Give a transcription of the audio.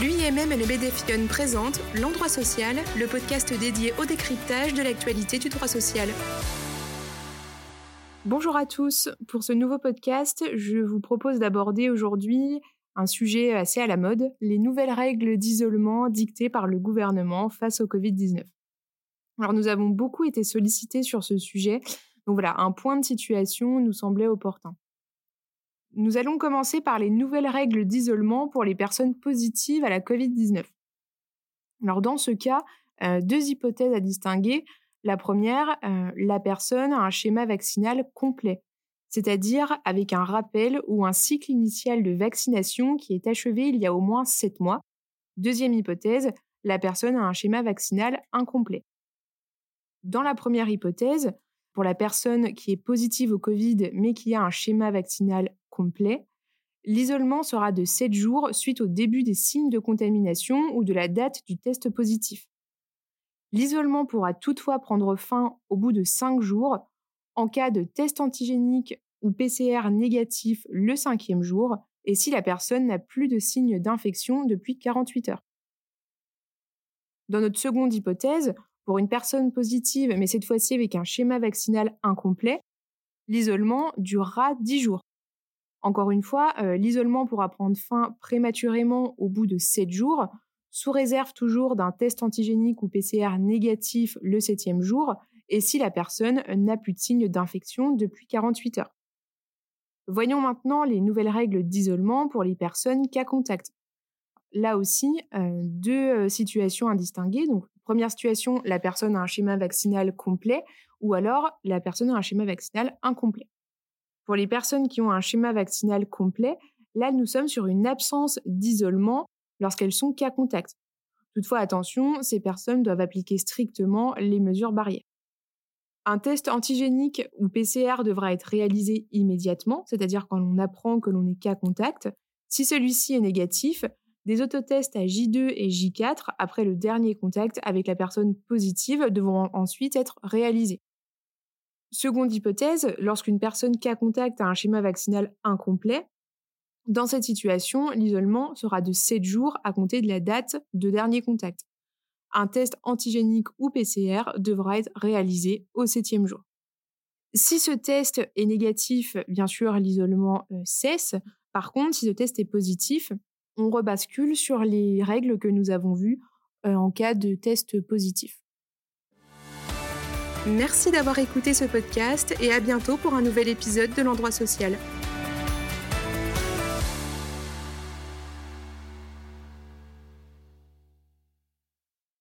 L'UIMM et le BDFION présentent L'Endroit Social, le podcast dédié au décryptage de l'actualité du droit social. Bonjour à tous. Pour ce nouveau podcast, je vous propose d'aborder aujourd'hui un sujet assez à la mode, les nouvelles règles d'isolement dictées par le gouvernement face au Covid-19. Alors nous avons beaucoup été sollicités sur ce sujet, donc voilà, un point de situation nous semblait opportun. Nous allons commencer par les nouvelles règles d'isolement pour les personnes positives à la Covid-19. Alors dans ce cas, euh, deux hypothèses à distinguer. La première, euh, la personne a un schéma vaccinal complet, c'est-à-dire avec un rappel ou un cycle initial de vaccination qui est achevé il y a au moins sept mois. Deuxième hypothèse, la personne a un schéma vaccinal incomplet. Dans la première hypothèse, pour la personne qui est positive au Covid mais qui a un schéma vaccinal complet, l'isolement sera de 7 jours suite au début des signes de contamination ou de la date du test positif. L'isolement pourra toutefois prendre fin au bout de 5 jours en cas de test antigénique ou PCR négatif le cinquième jour et si la personne n'a plus de signes d'infection depuis 48 heures. Dans notre seconde hypothèse, pour une personne positive, mais cette fois-ci avec un schéma vaccinal incomplet, l'isolement durera 10 jours. Encore une fois, euh, l'isolement pourra prendre fin prématurément au bout de 7 jours, sous réserve toujours d'un test antigénique ou PCR négatif le septième jour, et si la personne n'a plus de signes d'infection depuis 48 heures. Voyons maintenant les nouvelles règles d'isolement pour les personnes cas contact. Là aussi, euh, deux euh, situations à distinguer. Donc, première situation, la personne a un schéma vaccinal complet, ou alors la personne a un schéma vaccinal incomplet. Pour les personnes qui ont un schéma vaccinal complet, là, nous sommes sur une absence d'isolement lorsqu'elles sont cas contact. Toutefois, attention, ces personnes doivent appliquer strictement les mesures barrières. Un test antigénique ou PCR devra être réalisé immédiatement, c'est-à-dire quand on apprend que l'on est cas contact. Si celui-ci est négatif, des autotests à J2 et J4 après le dernier contact avec la personne positive devront ensuite être réalisés. Seconde hypothèse, lorsqu'une personne cas contact a un schéma vaccinal incomplet, dans cette situation, l'isolement sera de 7 jours à compter de la date de dernier contact. Un test antigénique ou PCR devra être réalisé au septième jour. Si ce test est négatif, bien sûr, l'isolement euh, cesse. Par contre, si ce test est positif, on rebascule sur les règles que nous avons vues euh, en cas de test positif. Merci d'avoir écouté ce podcast et à bientôt pour un nouvel épisode de l'endroit social.